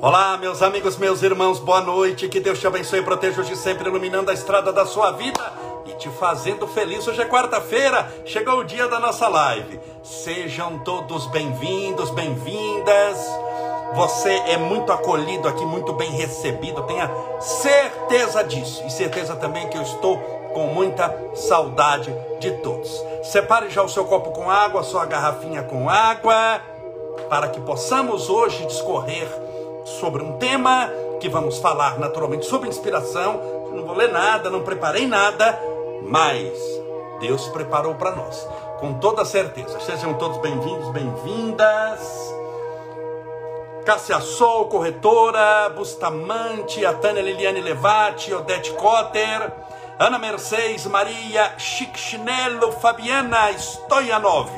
Olá, meus amigos, meus irmãos, boa noite. Que Deus te abençoe e proteja hoje sempre, iluminando a estrada da sua vida e te fazendo feliz. Hoje é quarta-feira, chegou o dia da nossa live. Sejam todos bem-vindos, bem-vindas. Você é muito acolhido aqui, muito bem recebido, tenha certeza disso. E certeza também que eu estou com muita saudade de todos. Separe já o seu copo com água, sua garrafinha com água, para que possamos hoje discorrer sobre um tema que vamos falar naturalmente sobre inspiração. Não vou ler nada, não preparei nada, mas Deus preparou para nós, com toda certeza. Sejam todos bem-vindos, bem-vindas. Cássia Sol, corretora, Bustamante, a Tânia Liliane Levati, Odete Cotter, Ana Mercedes, Maria Chichinello, Fabiana Stoyanov,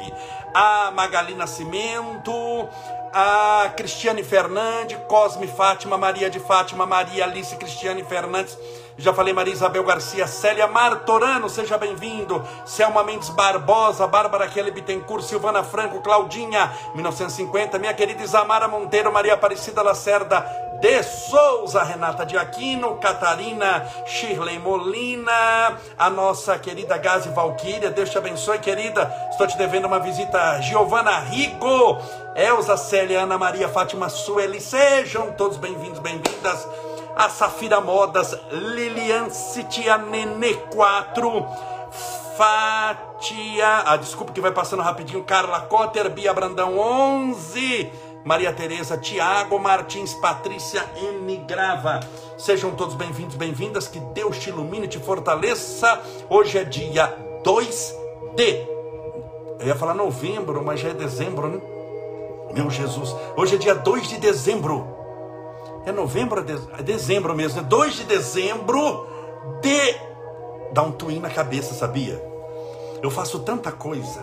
a Magali Nascimento, a Cristiane Fernandes, Cosme Fátima, Maria de Fátima, Maria Alice Cristiane Fernandes, já falei Maria Isabel Garcia, Célia Martorano, seja bem-vindo, Selma Mendes Barbosa, Bárbara Kelly Bittencourt, Silvana Franco, Claudinha, 1950, minha querida Isamara Monteiro, Maria Aparecida Lacerda, de Souza, Renata de Aquino, Catarina Shirley Molina, a nossa querida Gazi Valquíria, Deus te abençoe, querida. Estou te devendo uma visita, Giovana Rigo, Elza Célia, Ana Maria Fátima Sueli, sejam todos bem-vindos, bem-vindas. A Safira Modas, Lilian Citia Nenê 4, Fatia, ah, desculpa que vai passando rapidinho, Carla Cotter, Bia Brandão 11, Maria Tereza, Tiago Martins, Patrícia N. Grava. Sejam todos bem-vindos, bem-vindas. Que Deus te ilumine te fortaleça. Hoje é dia 2 de. Eu ia falar novembro, mas já é dezembro, né? Meu Jesus. Hoje é dia 2 de dezembro. É novembro, é dezembro mesmo. É 2 de dezembro de. Dá um twin na cabeça, sabia? Eu faço tanta coisa,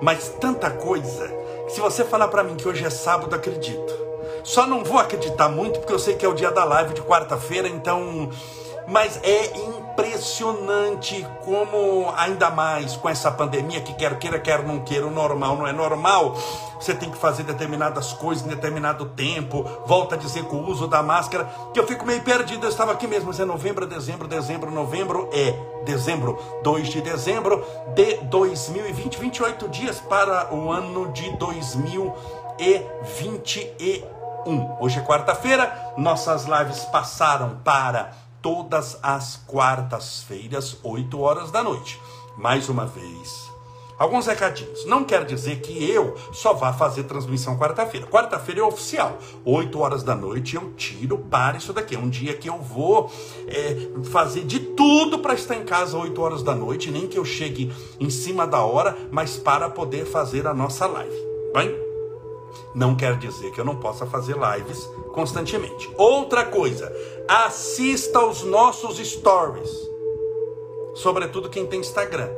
mas tanta coisa se você falar para mim que hoje é sábado, acredito. Só não vou acreditar muito porque eu sei que é o dia da live de quarta-feira, então. Mas é impressionante como, ainda mais com essa pandemia, que quer queira, quer não queira, o normal não é normal. Você tem que fazer determinadas coisas em determinado tempo. Volta a dizer que o uso da máscara, que eu fico meio perdido. Eu estava aqui mesmo, mas é novembro, dezembro, dezembro, novembro, é dezembro, 2 de dezembro de 2020, 28 dias para o ano de 2021. Hoje é quarta-feira, nossas lives passaram para todas as quartas-feiras, 8 horas da noite. Mais uma vez, alguns recadinhos. Não quer dizer que eu só vá fazer transmissão quarta-feira. Quarta-feira é oficial. 8 horas da noite eu tiro para isso daqui. É um dia que eu vou é, fazer de tudo para estar em casa 8 horas da noite. Nem que eu chegue em cima da hora, mas para poder fazer a nossa live. Bem? Não quer dizer que eu não possa fazer lives constantemente. Outra coisa, assista aos nossos stories. Sobretudo quem tem Instagram.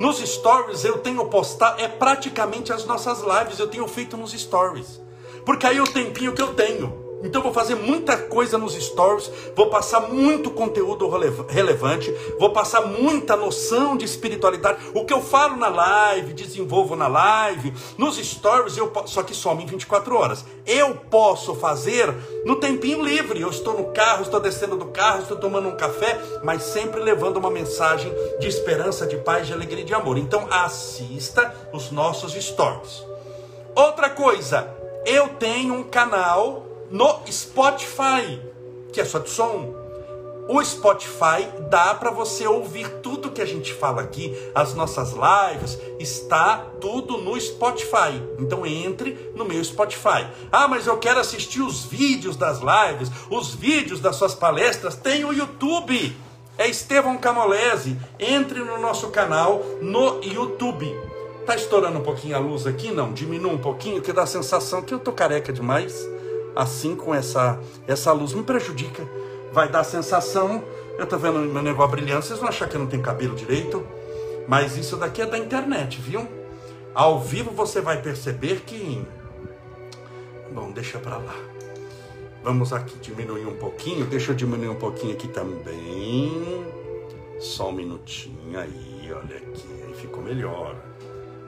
Nos stories eu tenho postado, é praticamente as nossas lives eu tenho feito nos stories. Porque aí é o tempinho que eu tenho. Então vou fazer muita coisa nos stories, vou passar muito conteúdo relevante, vou passar muita noção de espiritualidade. O que eu falo na live, desenvolvo na live, nos stories, eu só que some em 24 horas. Eu posso fazer no tempinho livre. Eu estou no carro, estou descendo do carro, estou tomando um café, mas sempre levando uma mensagem de esperança, de paz, de alegria e de amor. Então assista os nossos stories. Outra coisa, eu tenho um canal no Spotify, que é só de som. O Spotify dá para você ouvir tudo que a gente fala aqui, as nossas lives, está tudo no Spotify. Então entre no meu Spotify. Ah, mas eu quero assistir os vídeos das lives, os vídeos das suas palestras, tem o YouTube. É Estevão Camolese. Entre no nosso canal no YouTube. Tá estourando um pouquinho a luz aqui? Não, diminua um pouquinho, que dá a sensação que eu tô careca demais assim com essa, essa luz me prejudica. Vai dar a sensação, eu estou vendo meu negócio brilhando, vocês vão achar que eu não tenho cabelo direito, mas isso daqui é da internet, viu? Ao vivo você vai perceber que. Bom, deixa para lá. Vamos aqui diminuir um pouquinho, deixa eu diminuir um pouquinho aqui também. Só um minutinho aí, olha aqui, aí ficou melhor.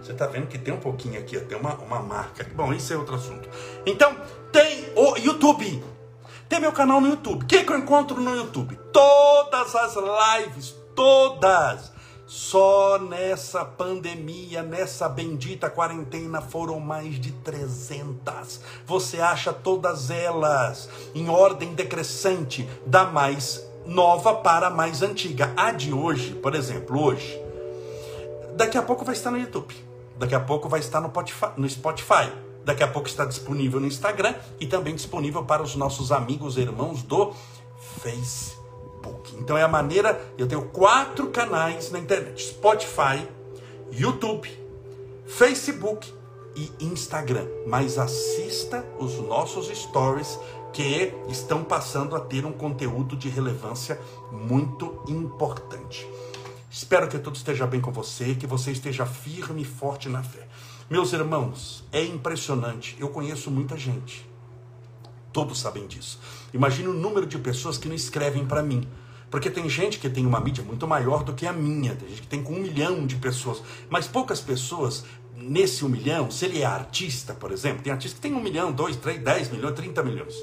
Você está vendo que tem um pouquinho aqui, tem uma, uma marca. Bom, isso é outro assunto. Então, Tem o YouTube. Tem meu canal no YouTube. O que, que eu encontro no YouTube? Todas as lives, todas. Só nessa pandemia, nessa bendita quarentena, foram mais de 300. Você acha todas elas em ordem decrescente, da mais nova para a mais antiga. A de hoje, por exemplo, hoje, daqui a pouco vai estar no YouTube, daqui a pouco vai estar no Spotify, daqui a pouco está disponível no Instagram e também disponível para os nossos amigos e irmãos do Facebook. Então é a maneira, eu tenho quatro canais na internet: Spotify, YouTube, Facebook e Instagram. Mas assista os nossos stories que estão passando a ter um conteúdo de relevância muito importante. Espero que tudo esteja bem com você, que você esteja firme e forte na fé. Meus irmãos, é impressionante. Eu conheço muita gente. Todos sabem disso. Imagine o número de pessoas que não escrevem para mim. Porque tem gente que tem uma mídia muito maior do que a minha, tem gente que tem com um milhão de pessoas, mas poucas pessoas nesse um milhão, se ele é artista, por exemplo, tem artista que tem um milhão, dois, três, dez milhões, trinta milhões.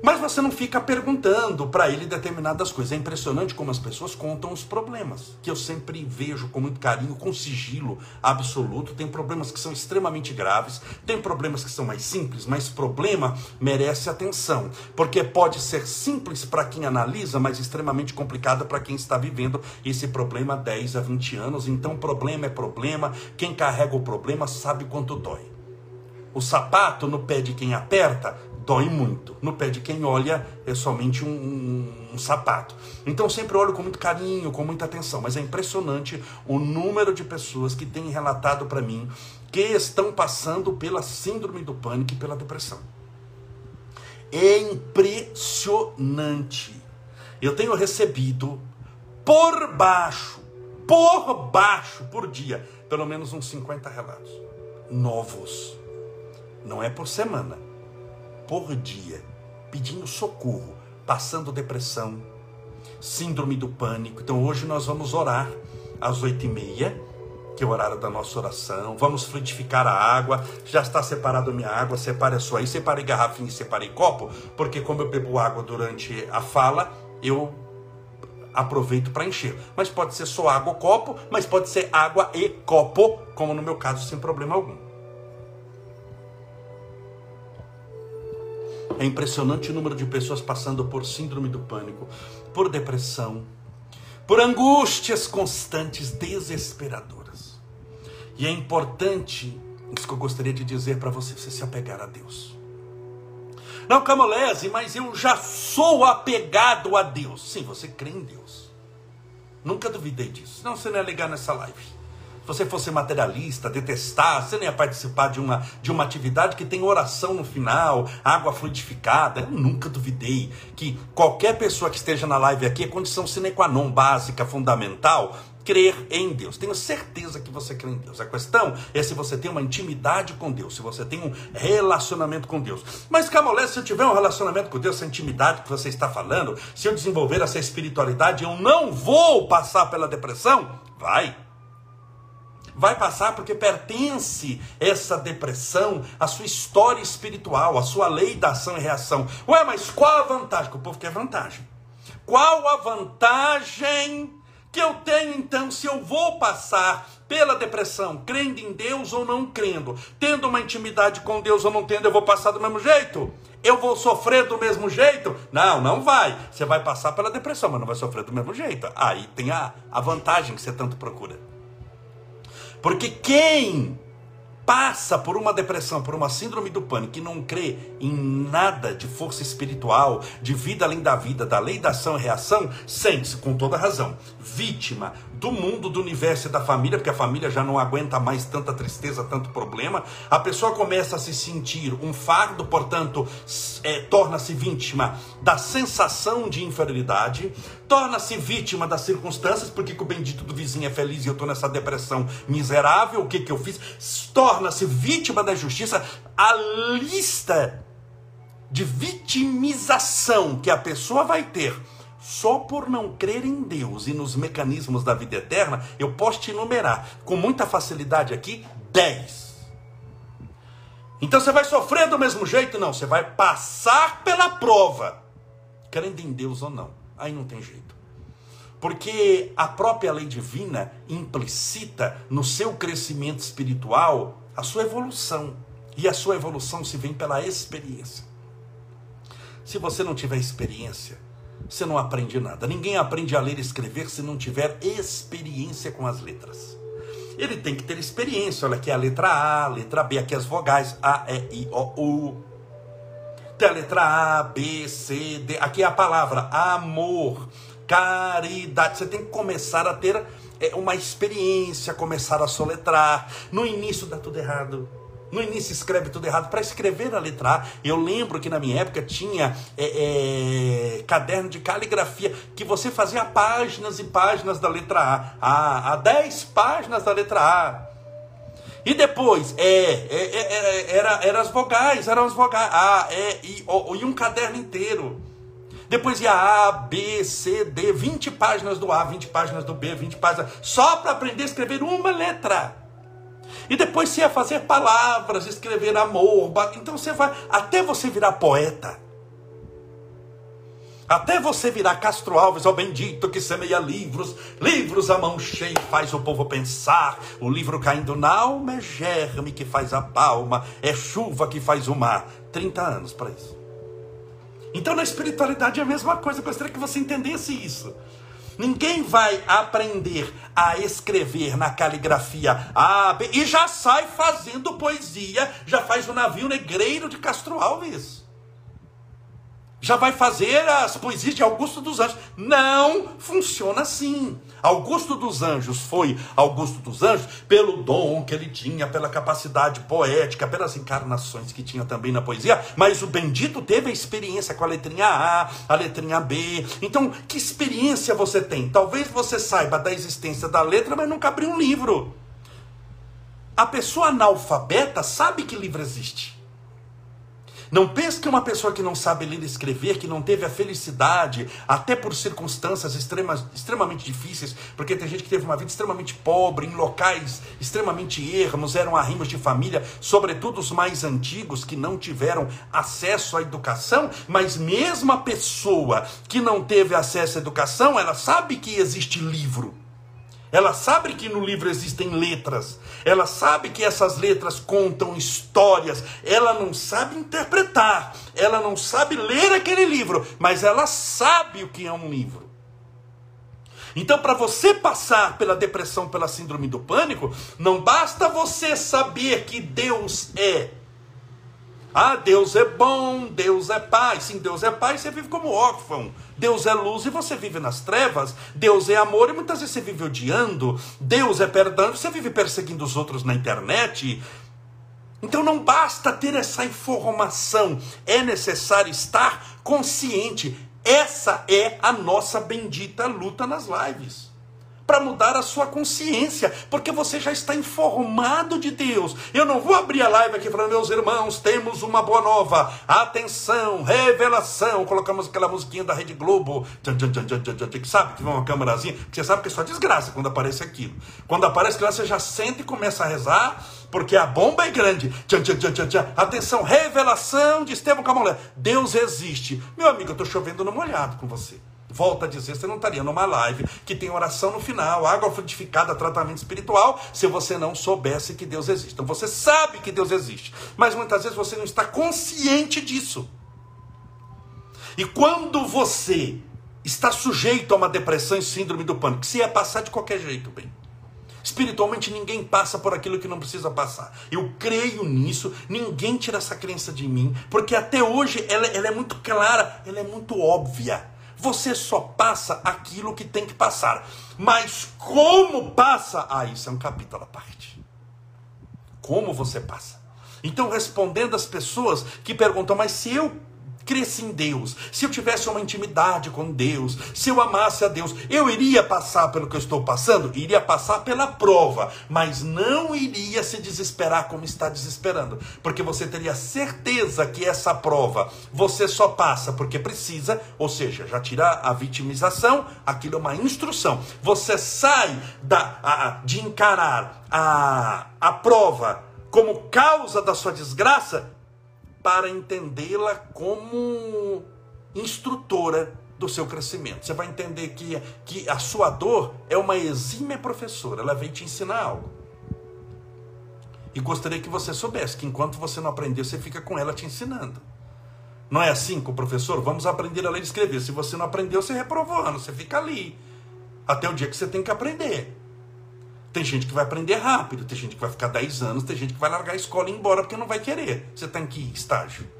Mas você não fica perguntando para ele determinadas coisas. É impressionante como as pessoas contam os problemas, que eu sempre vejo com muito carinho, com sigilo absoluto. Tem problemas que são extremamente graves, tem problemas que são mais simples, mas problema merece atenção, porque pode ser simples para quem analisa, mas extremamente complicado para quem está vivendo esse problema há 10 a 20 anos. Então, problema é problema, quem carrega o problema sabe quanto dói. O sapato no pé de quem aperta dói muito. No pé de quem olha é somente um, um, um, sapato. Então sempre olho com muito carinho, com muita atenção. Mas é impressionante o número de pessoas que têm relatado para mim que estão passando pela síndrome do pânico e pela depressão. É impressionante. Eu tenho recebido por baixo, por baixo, por dia, pelo menos uns 50 relatos novos. Não é por semana por dia, pedindo socorro, passando depressão, síndrome do pânico. Então hoje nós vamos orar às oito e meia, que é o horário da nossa oração. Vamos frutificar a água. Já está separado a minha água, separe a sua aí. Separei garrafinha e separei copo, porque como eu bebo água durante a fala, eu aproveito para encher. Mas pode ser só água ou copo, mas pode ser água e copo, como no meu caso, sem problema algum. É impressionante o número de pessoas passando por síndrome do pânico, por depressão, por angústias constantes, desesperadoras. E é importante, isso que eu gostaria de dizer para você, você se apegar a Deus. Não, Camolese, mas eu já sou apegado a Deus. Sim, você crê em Deus. Nunca duvidei disso. Não, você não é ligar nessa live você fosse materialista, detestar, você nem ia participar de uma, de uma atividade que tem oração no final, água fluidificada. Eu nunca duvidei que qualquer pessoa que esteja na live aqui é condição sine qua non básica, fundamental, crer em Deus. Tenho certeza que você crê em Deus. A questão é se você tem uma intimidade com Deus, se você tem um relacionamento com Deus. Mas, Camolé, se eu tiver um relacionamento com Deus, essa intimidade que você está falando, se eu desenvolver essa espiritualidade, eu não vou passar pela depressão? Vai vai passar porque pertence essa depressão à sua história espiritual, à sua lei da ação e reação. Ué, mas qual a vantagem? O povo quer vantagem. Qual a vantagem que eu tenho então se eu vou passar pela depressão, crendo em Deus ou não crendo, tendo uma intimidade com Deus ou não tendo, eu vou passar do mesmo jeito? Eu vou sofrer do mesmo jeito? Não, não vai. Você vai passar pela depressão, mas não vai sofrer do mesmo jeito. Aí tem a, a vantagem que você tanto procura. Porque quem passa por uma depressão, por uma síndrome do pânico e não crê em nada de força espiritual, de vida além da vida, da lei da ação e reação, sente-se com toda razão vítima do mundo, do universo e da família, porque a família já não aguenta mais tanta tristeza, tanto problema. A pessoa começa a se sentir um fardo, portanto, é, torna-se vítima da sensação de inferioridade, torna-se vítima das circunstâncias, porque que o bendito do vizinho é feliz e eu estou nessa depressão miserável, o que, que eu fiz? Torna-se vítima da injustiça. A lista de vitimização que a pessoa vai ter só por não crer em Deus e nos mecanismos da vida eterna, eu posso te enumerar com muita facilidade aqui 10. Então você vai sofrer do mesmo jeito? Não, você vai passar pela prova, crendo em Deus ou não. Aí não tem jeito. Porque a própria lei divina implicita no seu crescimento espiritual a sua evolução. E a sua evolução se vem pela experiência. Se você não tiver experiência, você não aprende nada. Ninguém aprende a ler e escrever se não tiver experiência com as letras. Ele tem que ter experiência. Olha aqui a letra A, a letra B, aqui as vogais A, E, I, O, U. Tem a letra A, B, C, D. Aqui é a palavra amor, caridade. Você tem que começar a ter é, uma experiência, começar a soletrar. No início dá tudo errado. No início escreve tudo errado. Para escrever a letra A, eu lembro que na minha época tinha é, é, caderno de caligrafia que você fazia páginas e páginas da letra A. A, a 10 páginas da letra A. E depois, é, é, é, é era, era as vogais, eram as vogais. A, E, I, O, e um caderno inteiro. Depois ia A, B, C, D, 20 páginas do A, 20 páginas do B, 20 páginas, só para aprender a escrever uma letra. E depois você ia fazer palavras, escrever amor. Então você vai, até você virar poeta. Até você virar Castro Alves, ó bendito que semeia livros, livros a mão cheia faz o povo pensar. O livro caindo na alma é germe que faz a palma, é chuva que faz o mar. 30 anos para isso. Então na espiritualidade é a mesma coisa, gostaria que você entendesse isso. Ninguém vai aprender a escrever na caligrafia A, B, e já sai fazendo poesia, já faz o navio negreiro de Castro Alves. Já vai fazer as poesias de Augusto dos Anjos. Não funciona assim. Augusto dos Anjos foi Augusto dos Anjos pelo dom que ele tinha, pela capacidade poética, pelas encarnações que tinha também na poesia, mas o bendito teve a experiência com a letrinha A, a letrinha B. Então, que experiência você tem? Talvez você saiba da existência da letra, mas nunca abriu um livro. A pessoa analfabeta sabe que livro existe. Não pense que uma pessoa que não sabe ler e escrever, que não teve a felicidade, até por circunstâncias extremas, extremamente difíceis, porque tem gente que teve uma vida extremamente pobre, em locais extremamente ermos, eram arrimos de família, sobretudo os mais antigos que não tiveram acesso à educação, mas mesmo a pessoa que não teve acesso à educação, ela sabe que existe livro. Ela sabe que no livro existem letras. Ela sabe que essas letras contam histórias. Ela não sabe interpretar. Ela não sabe ler aquele livro. Mas ela sabe o que é um livro. Então, para você passar pela depressão, pela síndrome do pânico, não basta você saber que Deus é ah, Deus é bom, Deus é pai. Sim, Deus é pai, você vive como órfão. Deus é luz e você vive nas trevas. Deus é amor e muitas vezes você vive odiando. Deus é perdão e você vive perseguindo os outros na internet. Então não basta ter essa informação, é necessário estar consciente. Essa é a nossa bendita luta nas lives para mudar a sua consciência, porque você já está informado de Deus. Eu não vou abrir a live aqui falando, meus irmãos, temos uma boa nova. Atenção, revelação. Colocamos aquela musiquinha da Rede Globo, que sabe que vem uma câmerazinha, você sabe que é só desgraça quando aparece aquilo. Quando aparece aquilo, você já sente e começa a rezar, porque a bomba é grande. Atenção, revelação de Estevão Camolé. Deus existe. Meu amigo, eu estou chovendo no molhado com você. Volto a dizer, você não estaria numa live que tem oração no final, água frutificada, tratamento espiritual, se você não soubesse que Deus existe. Então você sabe que Deus existe, mas muitas vezes você não está consciente disso. E quando você está sujeito a uma depressão e síndrome do pânico, se ia passar de qualquer jeito, bem. Espiritualmente ninguém passa por aquilo que não precisa passar. Eu creio nisso, ninguém tira essa crença de mim, porque até hoje ela, ela é muito clara, ela é muito óbvia. Você só passa aquilo que tem que passar. Mas como passa? Ah, isso é um capítulo à parte. Como você passa? Então, respondendo às pessoas que perguntam, mas se eu cresce em Deus, se eu tivesse uma intimidade com Deus, se eu amasse a Deus, eu iria passar pelo que eu estou passando? Iria passar pela prova, mas não iria se desesperar como está desesperando, porque você teria certeza que essa prova você só passa porque precisa, ou seja, já tira a vitimização, aquilo é uma instrução. Você sai da, a, de encarar a, a prova como causa da sua desgraça para entendê-la como instrutora do seu crescimento. Você vai entender que, que a sua dor é uma exímia professora, ela vem te ensinar algo. E gostaria que você soubesse que enquanto você não aprendeu, você fica com ela te ensinando. Não é assim com o professor? Vamos aprender a ler e escrever. Se você não aprendeu, você reprovou você fica ali. Até o dia que você tem que aprender. Tem gente que vai aprender rápido, tem gente que vai ficar 10 anos, tem gente que vai largar a escola e ir embora porque não vai querer. Você tem que ir estágio?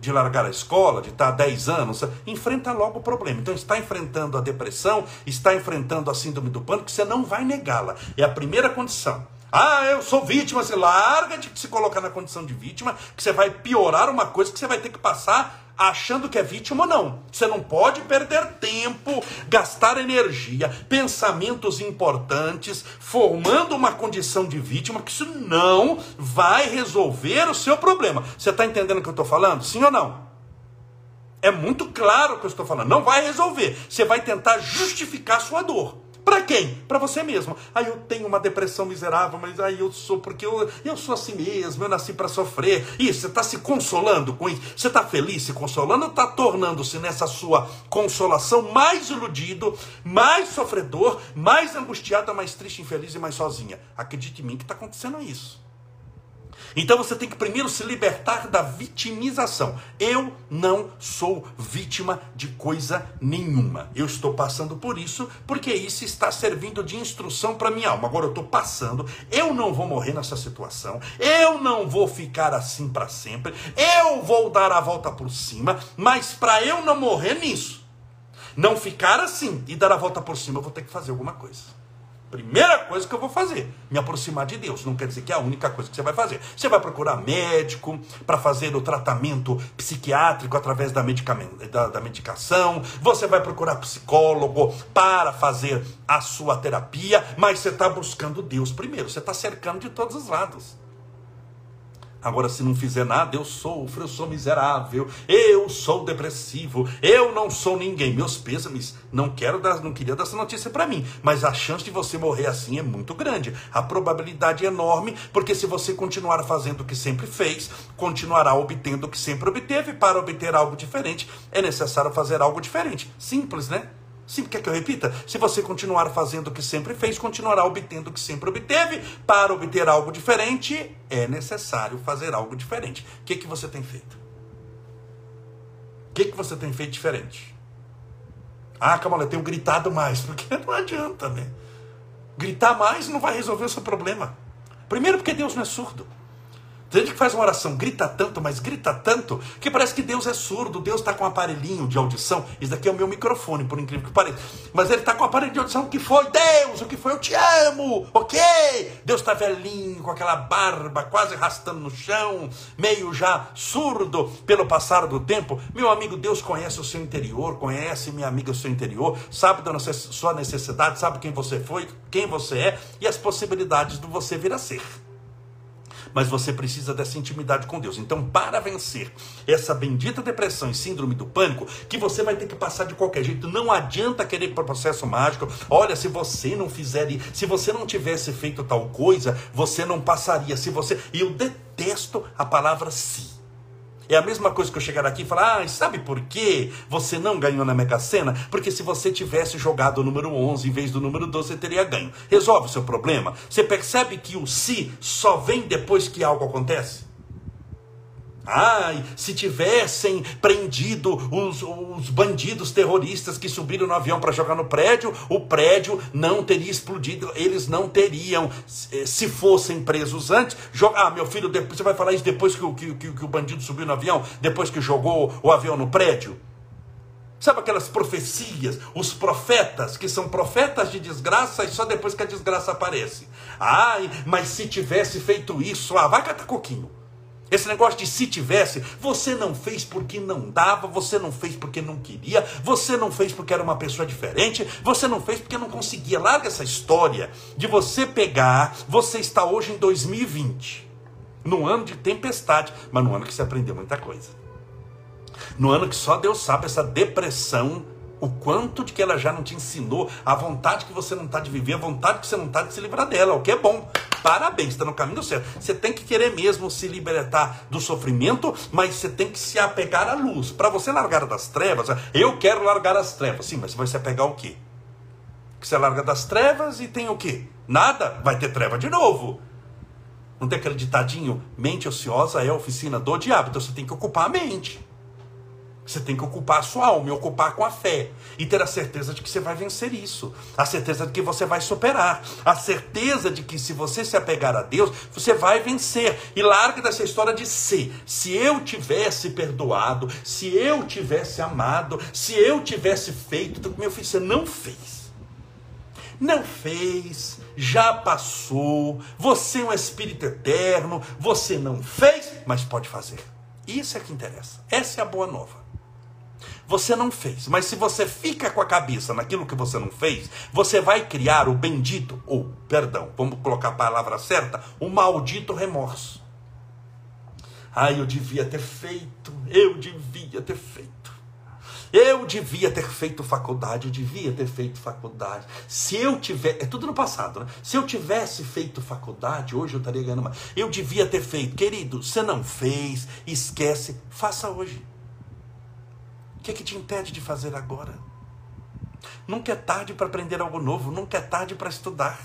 De largar a escola, de estar 10 anos, enfrenta logo o problema. Então, está enfrentando a depressão, está enfrentando a síndrome do pânico, você não vai negá-la. É a primeira condição. Ah, eu sou vítima, você larga de se colocar na condição de vítima, que você vai piorar uma coisa que você vai ter que passar achando que é vítima ou não. Você não pode perder tempo, gastar energia, pensamentos importantes, formando uma condição de vítima, que isso não vai resolver o seu problema. Você está entendendo o que eu estou falando? Sim ou não? É muito claro o que eu estou falando. Não vai resolver. Você vai tentar justificar sua dor. Para quem? Para você mesmo. Aí eu tenho uma depressão miserável, mas aí eu sou porque eu, eu sou assim mesmo, eu nasci para sofrer. Isso, você está se consolando com isso? Você está feliz se consolando está tornando-se nessa sua consolação mais iludido, mais sofredor, mais angustiado, mais triste, infeliz e mais sozinha? Acredite em mim que está acontecendo isso. Então você tem que primeiro se libertar da vitimização. Eu não sou vítima de coisa nenhuma. Eu estou passando por isso porque isso está servindo de instrução para minha alma. Agora eu estou passando, eu não vou morrer nessa situação, eu não vou ficar assim para sempre, eu vou dar a volta por cima, mas para eu não morrer nisso, não ficar assim e dar a volta por cima, eu vou ter que fazer alguma coisa. Primeira coisa que eu vou fazer, me aproximar de Deus. Não quer dizer que é a única coisa que você vai fazer. Você vai procurar médico para fazer o tratamento psiquiátrico através da, da, da medicação. Você vai procurar psicólogo para fazer a sua terapia. Mas você está buscando Deus primeiro. Você está cercando de todos os lados. Agora, se não fizer nada, eu sofro, eu sou miserável, eu sou depressivo, eu não sou ninguém. Meus pêsames, não quero dar, não queria dar essa notícia para mim, mas a chance de você morrer assim é muito grande. A probabilidade é enorme, porque se você continuar fazendo o que sempre fez, continuará obtendo o que sempre obteve. Para obter algo diferente, é necessário fazer algo diferente. Simples, né? Sim, quer que eu repita? Se você continuar fazendo o que sempre fez, continuará obtendo o que sempre obteve. Para obter algo diferente, é necessário fazer algo diferente. O que, que você tem feito? O que, que você tem feito diferente? Ah, calma, eu tenho gritado mais, porque não adianta, né? Gritar mais não vai resolver o seu problema. Primeiro, porque Deus não é surdo. Tem gente que faz uma oração, grita tanto, mas grita tanto, que parece que Deus é surdo, Deus está com um aparelhinho de audição. Isso daqui é o meu microfone, por incrível que pareça. Mas ele está com um aparelho de audição. O que foi? Deus, o que foi? Eu te amo, ok? Deus está velhinho, com aquela barba quase arrastando no chão, meio já surdo pelo passar do tempo. Meu amigo, Deus conhece o seu interior, conhece, minha amiga, o seu interior, sabe da sua necessidade, sabe quem você foi, quem você é e as possibilidades de você vir a ser mas você precisa dessa intimidade com Deus. Então, para vencer essa bendita depressão e síndrome do pânico, que você vai ter que passar de qualquer jeito, não adianta querer processo mágico. Olha, se você não fizer, se você não tivesse feito tal coisa, você não passaria. Se você, e eu detesto a palavra se. É a mesma coisa que eu chegar aqui e falar: ah, sabe por que você não ganhou na Mega Sena? Porque se você tivesse jogado o número 11 em vez do número 12, você teria ganho. Resolve o seu problema? Você percebe que o se só vem depois que algo acontece? Ai, se tivessem prendido os, os bandidos terroristas que subiram no avião para jogar no prédio, o prédio não teria explodido, eles não teriam, se fossem presos antes. Jogar, ah, meu filho, você vai falar isso depois que, que, que, que o bandido subiu no avião, depois que jogou o avião no prédio? Sabe aquelas profecias, os profetas, que são profetas de desgraça e só depois que a desgraça aparece. Ai, mas se tivesse feito isso, ah, vai catar coquinho. Esse negócio de se tivesse, você não fez porque não dava, você não fez porque não queria, você não fez porque era uma pessoa diferente, você não fez porque não conseguia. Larga essa história de você pegar, você está hoje em 2020, no ano de tempestade, mas no ano que você aprendeu muita coisa. No ano que só Deus sabe essa depressão o quanto de que ela já não te ensinou, a vontade que você não está de viver, a vontade que você não está de se livrar dela, o que é bom. parabéns, está no caminho certo. Você tem que querer mesmo se libertar do sofrimento, mas você tem que se apegar à luz. Para você largar das trevas, eu quero largar as trevas. Sim, mas você vai se apegar ao quê? Que você larga das trevas e tem o quê? Nada, vai ter treva de novo. Não tem aquele ditadinho? Mente ociosa é oficina do diabo. Então você tem que ocupar a mente. Você tem que ocupar a sua alma e ocupar com a fé. E ter a certeza de que você vai vencer isso. A certeza de que você vai superar. A certeza de que se você se apegar a Deus, você vai vencer. E larga dessa história de ser. Se eu tivesse perdoado, se eu tivesse amado, se eu tivesse feito, meu filho, você não fez. Não fez, já passou, você é um espírito eterno, você não fez, mas pode fazer. Isso é que interessa. Essa é a boa nova. Você não fez, mas se você fica com a cabeça naquilo que você não fez, você vai criar o bendito, ou, perdão, vamos colocar a palavra certa, o maldito remorso. Ai, eu devia ter feito, eu devia ter feito. Eu devia ter feito faculdade, eu devia ter feito faculdade. Se eu tiver, é tudo no passado, né? Se eu tivesse feito faculdade, hoje eu estaria ganhando mais. Eu devia ter feito, querido, você não fez, esquece, faça hoje. Que, é que te impede de fazer agora? Nunca é tarde para aprender algo novo, nunca é tarde para estudar.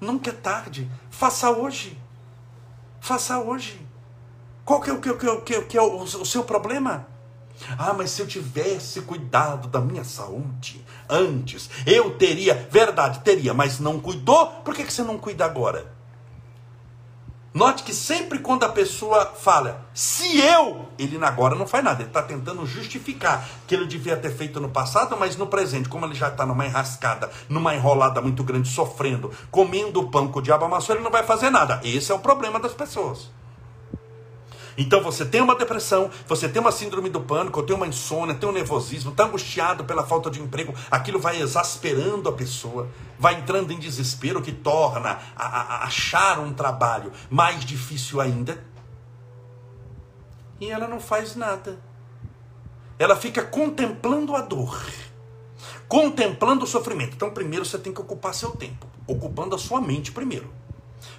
Nunca é tarde. Faça hoje. Faça hoje. Qual que é, o, que, que, que é o, o seu problema? Ah, mas se eu tivesse cuidado da minha saúde antes, eu teria, verdade, teria, mas não cuidou, por que, que você não cuida agora? Note que sempre quando a pessoa fala, se eu, ele agora não faz nada, ele está tentando justificar que ele devia ter feito no passado, mas no presente, como ele já está numa enrascada, numa enrolada muito grande, sofrendo, comendo pão que o diabo amassou, ele não vai fazer nada. Esse é o problema das pessoas. Então você tem uma depressão, você tem uma síndrome do pânico, tem uma insônia, tem um nervosismo, está angustiado pela falta de emprego, aquilo vai exasperando a pessoa, vai entrando em desespero, que torna a, a, achar um trabalho mais difícil ainda. E ela não faz nada. Ela fica contemplando a dor, contemplando o sofrimento. Então, primeiro você tem que ocupar seu tempo, ocupando a sua mente primeiro.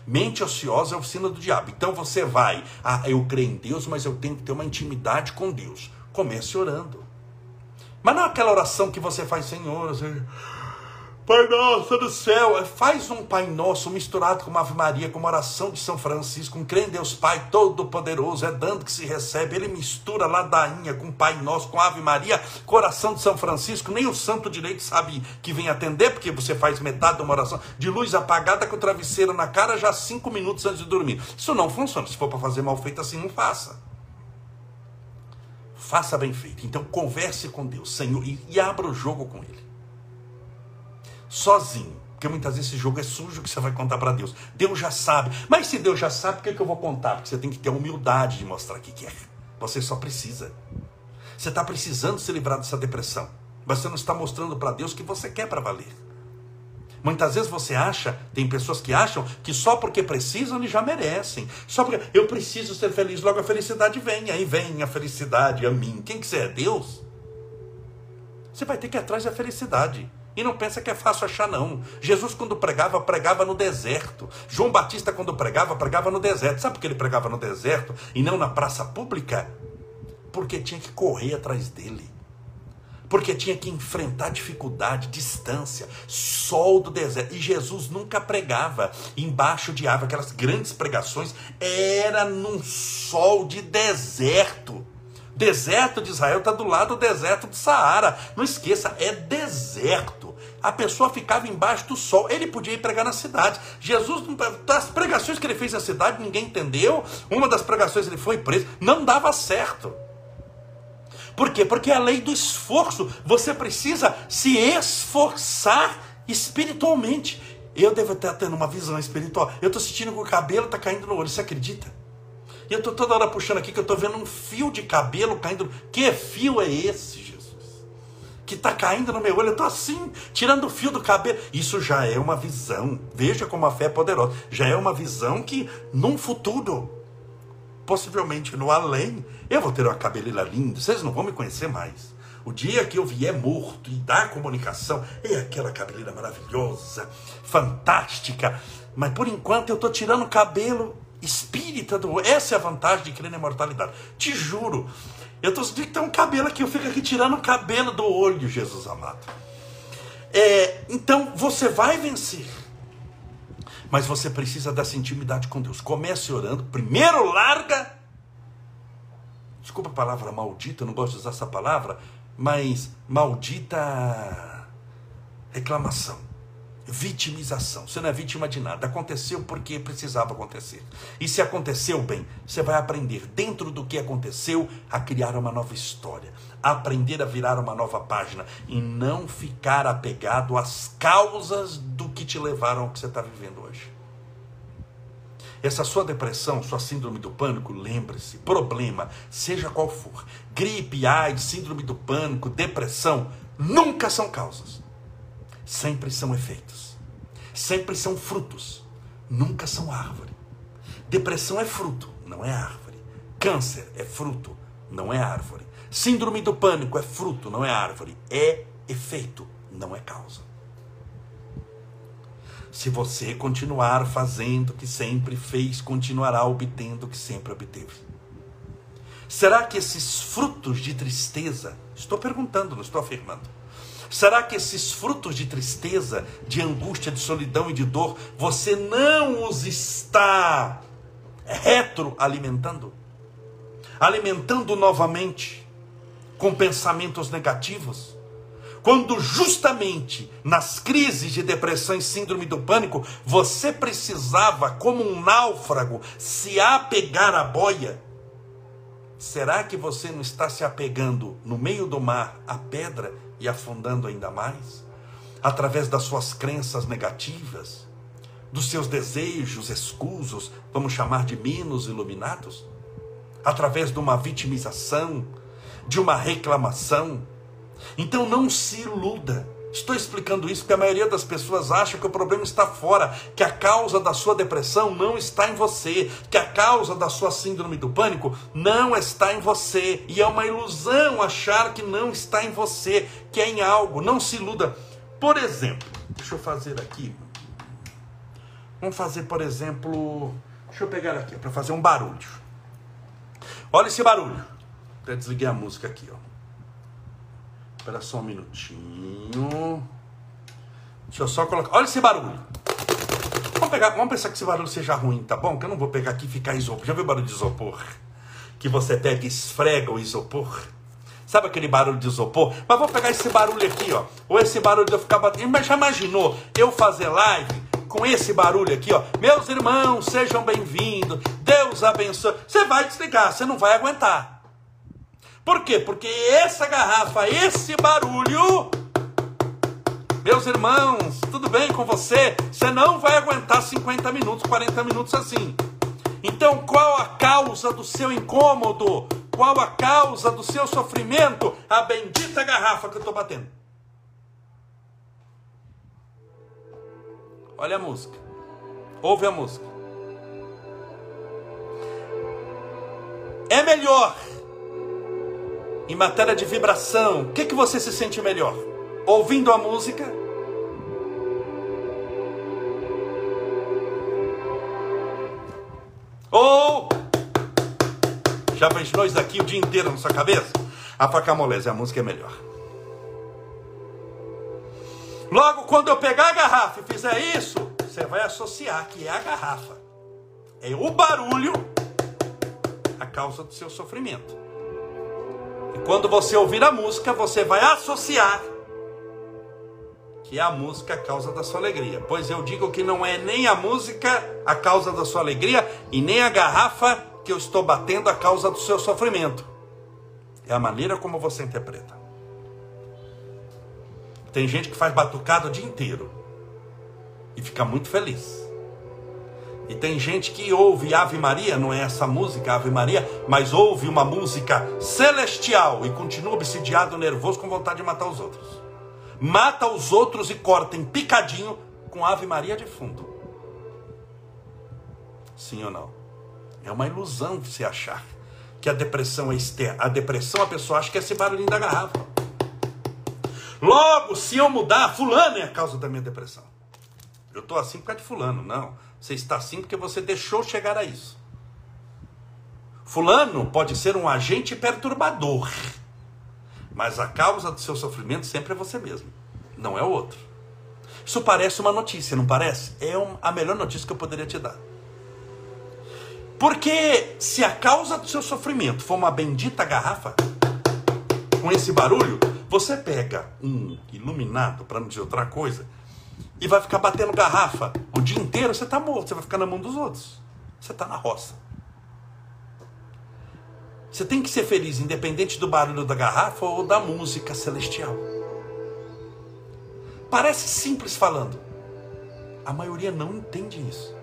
Mente ociosa é a oficina do diabo. Então você vai, ah, eu creio em Deus, mas eu tenho que ter uma intimidade com Deus. Comece orando. Mas não é aquela oração que você faz, Senhor, assim, Pai Nosso do céu, é, faz um Pai Nosso misturado com uma Ave Maria, com uma oração de São Francisco, um crê em Deus Pai Todo-Poderoso, é dando que se recebe. Ele mistura ladainha com Pai Nosso, com Ave Maria, coração de São Francisco. Nem o santo direito sabe que vem atender, porque você faz metade de uma oração de luz apagada com o travesseiro na cara já cinco minutos antes de dormir. Isso não funciona. Se for para fazer mal feito assim, não faça. Faça bem feito. Então converse com Deus, Senhor, e, e abra o jogo com Ele sozinho. Porque muitas vezes esse jogo é sujo que você vai contar para Deus. Deus já sabe. Mas se Deus já sabe, por que, que eu vou contar? Porque você tem que ter a humildade de mostrar o que é. Você só precisa. Você está precisando se livrar dessa depressão. Mas você não está mostrando para Deus que você quer para valer. Muitas vezes você acha, tem pessoas que acham que só porque precisam eles já merecem. Só porque eu preciso ser feliz, logo a felicidade vem. Aí vem a felicidade a mim. Quem que é? Deus? Você vai ter que ir atrás da felicidade. E não pensa que é fácil achar, não. Jesus, quando pregava, pregava no deserto. João Batista, quando pregava, pregava no deserto. Sabe por que ele pregava no deserto e não na praça pública? Porque tinha que correr atrás dele. Porque tinha que enfrentar dificuldade, distância, sol do deserto. E Jesus nunca pregava embaixo de árvore. Aquelas grandes pregações era num sol de deserto. Deserto de Israel está do lado do deserto do Saara. Não esqueça, é deserto a pessoa ficava embaixo do sol. Ele podia ir pregar na cidade. Jesus, das pregações que ele fez na cidade, ninguém entendeu. Uma das pregações ele foi preso. Não dava certo. Por quê? Porque é a lei do esforço. Você precisa se esforçar espiritualmente. Eu devo estar tendo uma visão espiritual. Eu estou sentindo que o cabelo está caindo no olho. Você acredita? E eu estou toda hora puxando aqui que eu estou vendo um fio de cabelo caindo. Que fio é esse, que está caindo no meu olho, eu estou assim, tirando o fio do cabelo. Isso já é uma visão. Veja como a fé é poderosa. Já é uma visão que, num futuro, possivelmente no além, eu vou ter uma cabeleira linda. Vocês não vão me conhecer mais. O dia que eu vier morto e dar comunicação, é aquela cabeleira maravilhosa, fantástica. Mas por enquanto eu estou tirando cabelo espírita do. Essa é a vantagem de crer na imortalidade. Te juro. Eu estou sentindo que tem um cabelo aqui, eu fico aqui tirando o cabelo do olho, Jesus amado. É, então você vai vencer. Mas você precisa dessa intimidade com Deus. Comece orando. Primeiro larga. Desculpa a palavra maldita, não gosto de usar essa palavra, mas maldita reclamação vitimização. Você não é vítima de nada. Aconteceu porque precisava acontecer. E se aconteceu bem, você vai aprender dentro do que aconteceu a criar uma nova história, a aprender a virar uma nova página e não ficar apegado às causas do que te levaram ao que você está vivendo hoje. Essa sua depressão, sua síndrome do pânico, lembre-se, problema, seja qual for, gripe, AIDS, síndrome do pânico, depressão, nunca são causas sempre são efeitos, sempre são frutos, nunca são árvore. Depressão é fruto, não é árvore. Câncer é fruto, não é árvore. Síndrome do pânico é fruto, não é árvore. É efeito, não é causa. Se você continuar fazendo o que sempre fez, continuará obtendo o que sempre obteve. Será que esses frutos de tristeza, estou perguntando, não estou afirmando, Será que esses frutos de tristeza, de angústia, de solidão e de dor, você não os está retroalimentando? Alimentando novamente com pensamentos negativos? Quando justamente nas crises de depressão e síndrome do pânico, você precisava, como um náufrago, se apegar à boia. Será que você não está se apegando no meio do mar à pedra e afundando ainda mais, através das suas crenças negativas, dos seus desejos escusos, vamos chamar de menos iluminados, através de uma vitimização, de uma reclamação. Então não se iluda Estou explicando isso porque a maioria das pessoas acha que o problema está fora, que a causa da sua depressão não está em você, que a causa da sua síndrome do pânico não está em você. E é uma ilusão achar que não está em você, que é em algo. Não se iluda. Por exemplo, deixa eu fazer aqui. Vamos fazer, por exemplo, deixa eu pegar aqui para fazer um barulho. Olha esse barulho. Até desliguei a música aqui, ó. Espera só um minutinho. Deixa eu só colocar. Olha esse barulho. Vamos, pegar, vamos pensar que esse barulho seja ruim, tá bom? Que eu não vou pegar aqui e ficar isopor. Já viu o barulho de isopor? Que você pega e esfrega o isopor? Sabe aquele barulho de isopor? Mas vou pegar esse barulho aqui, ó. Ou esse barulho de eu ficar batendo. Mas já imaginou eu fazer live com esse barulho aqui, ó? Meus irmãos, sejam bem-vindos. Deus abençoe. Você vai desligar, você não vai aguentar. Por quê? Porque essa garrafa, esse barulho, meus irmãos, tudo bem com você? Você não vai aguentar 50 minutos, 40 minutos assim. Então, qual a causa do seu incômodo? Qual a causa do seu sofrimento? A bendita garrafa que eu estou batendo. Olha a música. Ouve a música. É melhor em matéria de vibração, o que, que você se sente melhor? Ouvindo a música? Ou já imaginou isso aqui o dia inteiro na sua cabeça? A faca moleza, a música é melhor. Logo, quando eu pegar a garrafa e fizer isso, você vai associar que é a garrafa. É o barulho a causa do seu sofrimento. E quando você ouvir a música, você vai associar que é a música a causa da sua alegria. Pois eu digo que não é nem a música a causa da sua alegria e nem a garrafa que eu estou batendo a causa do seu sofrimento. É a maneira como você interpreta. Tem gente que faz batucada o dia inteiro e fica muito feliz. E tem gente que ouve Ave Maria, não é essa música Ave Maria, mas ouve uma música celestial e continua obsidiado, nervoso, com vontade de matar os outros. Mata os outros e corta em picadinho com Ave Maria de fundo. Sim ou não? É uma ilusão você achar que a depressão é externa. A depressão a pessoa acha que é esse barulhinho da garrafa. Logo, se eu mudar, fulano é a causa da minha depressão. Eu estou assim por causa de fulano. Não. Você está assim porque você deixou chegar a isso. Fulano pode ser um agente perturbador, mas a causa do seu sofrimento sempre é você mesmo, não é o outro. Isso parece uma notícia, não parece? É a melhor notícia que eu poderia te dar. Porque se a causa do seu sofrimento for uma bendita garrafa, com esse barulho, você pega um iluminado, para não dizer outra coisa, e vai ficar batendo garrafa o dia inteiro, você está morto, você vai ficar na mão dos outros. Você está na roça. Você tem que ser feliz, independente do barulho da garrafa ou da música celestial. Parece simples falando. A maioria não entende isso.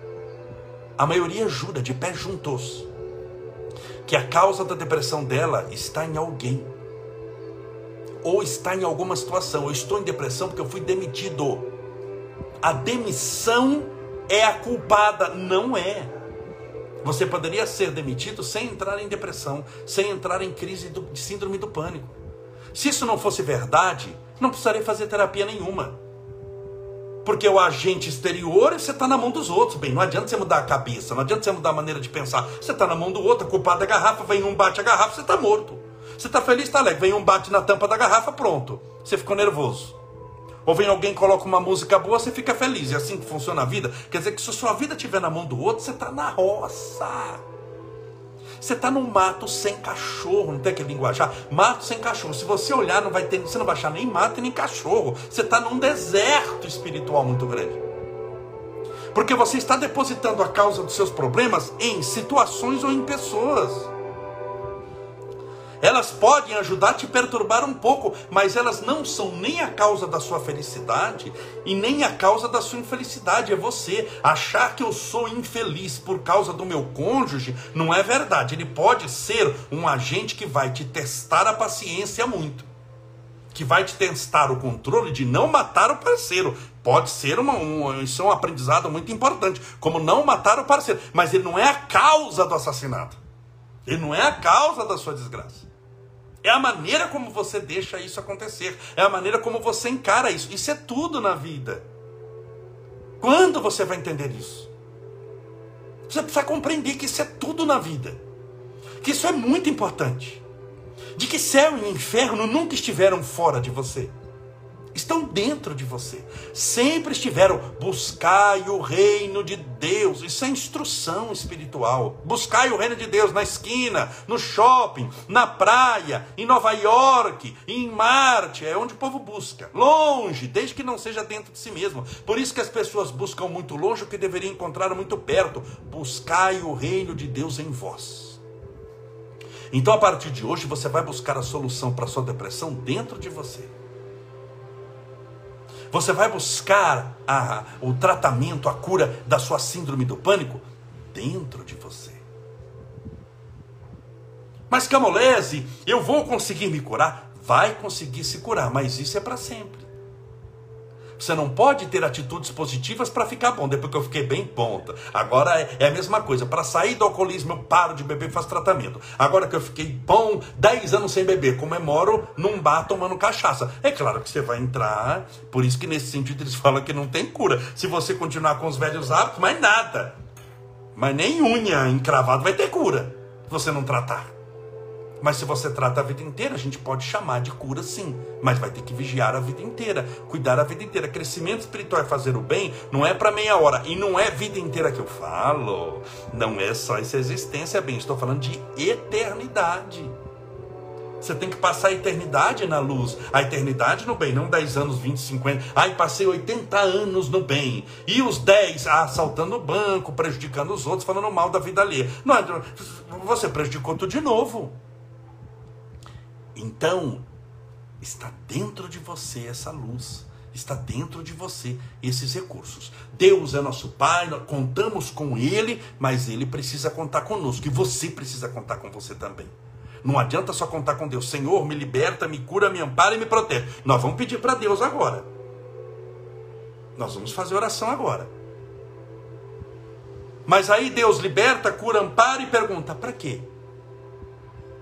A maioria jura de pé juntos que a causa da depressão dela está em alguém ou está em alguma situação. Eu estou em depressão porque eu fui demitido. A demissão é a culpada, não é. Você poderia ser demitido sem entrar em depressão, sem entrar em crise de síndrome do pânico. Se isso não fosse verdade, não precisaria fazer terapia nenhuma. Porque o agente exterior, você está na mão dos outros. Bem, não adianta você mudar a cabeça, não adianta você mudar a maneira de pensar. Você está na mão do outro, a culpada é garrafa, vem um bate a garrafa, você está morto. Você está feliz, está alegre. Vem um bate na tampa da garrafa, pronto. Você ficou nervoso. Ou vem alguém coloca uma música boa, você fica feliz. É assim que funciona a vida. Quer dizer que se a sua vida estiver na mão do outro, você está na roça. Você está no mato sem cachorro, não tem aquele linguajar? Mato sem cachorro. Se você olhar, não vai ter, você não vai achar nem mato nem cachorro. Você está num deserto espiritual muito grande. Porque você está depositando a causa dos seus problemas em situações ou em pessoas. Elas podem ajudar a te perturbar um pouco, mas elas não são nem a causa da sua felicidade e nem a causa da sua infelicidade. É você achar que eu sou infeliz por causa do meu cônjuge, não é verdade. Ele pode ser um agente que vai te testar a paciência muito, que vai te testar o controle de não matar o parceiro. Pode ser uma, um, isso é um aprendizado muito importante, como não matar o parceiro, mas ele não é a causa do assassinato. Ele não é a causa da sua desgraça. É a maneira como você deixa isso acontecer. É a maneira como você encara isso. Isso é tudo na vida. Quando você vai entender isso? Você precisa compreender que isso é tudo na vida. Que isso é muito importante. De que céu e inferno nunca estiveram fora de você estão dentro de você. Sempre estiveram. Buscai o reino de Deus. Isso é instrução espiritual. Buscai o reino de Deus na esquina, no shopping, na praia, em Nova York, em Marte. É onde o povo busca. Longe, desde que não seja dentro de si mesmo. Por isso que as pessoas buscam muito longe o que deveriam encontrar muito perto. Buscai o reino de Deus em vós. Então, a partir de hoje, você vai buscar a solução para sua depressão dentro de você. Você vai buscar a, o tratamento, a cura da sua síndrome do pânico dentro de você. Mas Camolese, eu vou conseguir me curar? Vai conseguir se curar, mas isso é para sempre. Você não pode ter atitudes positivas para ficar bom. Depois que eu fiquei bem, ponta. Agora é, é a mesma coisa. Para sair do alcoolismo, eu paro de beber e faço tratamento. Agora que eu fiquei bom, 10 anos sem beber, comemoro num bar tomando cachaça. É claro que você vai entrar. Por isso que nesse sentido eles falam que não tem cura. Se você continuar com os velhos hábitos, mais nada. Mas nem unha encravado vai ter cura. Se você não tratar. Mas se você trata a vida inteira, a gente pode chamar de cura sim, mas vai ter que vigiar a vida inteira, cuidar a vida inteira. Crescimento espiritual é fazer o bem, não é para meia hora e não é vida inteira que eu falo. Não é só essa existência bem, estou falando de eternidade. Você tem que passar a eternidade na luz, a eternidade no bem, não 10 anos, 20, 50. Ai, passei 80 anos no bem. E os 10 ah, assaltando o banco, prejudicando os outros, falando mal da vida alheia. Não, você prejudicou tudo de novo. Então, está dentro de você essa luz, está dentro de você esses recursos. Deus é nosso Pai, nós contamos com Ele, mas Ele precisa contar conosco e você precisa contar com você também. Não adianta só contar com Deus, Senhor, me liberta, me cura, me ampara e me protege. Nós vamos pedir para Deus agora. Nós vamos fazer oração agora. Mas aí Deus liberta, cura, ampara e pergunta: para quê?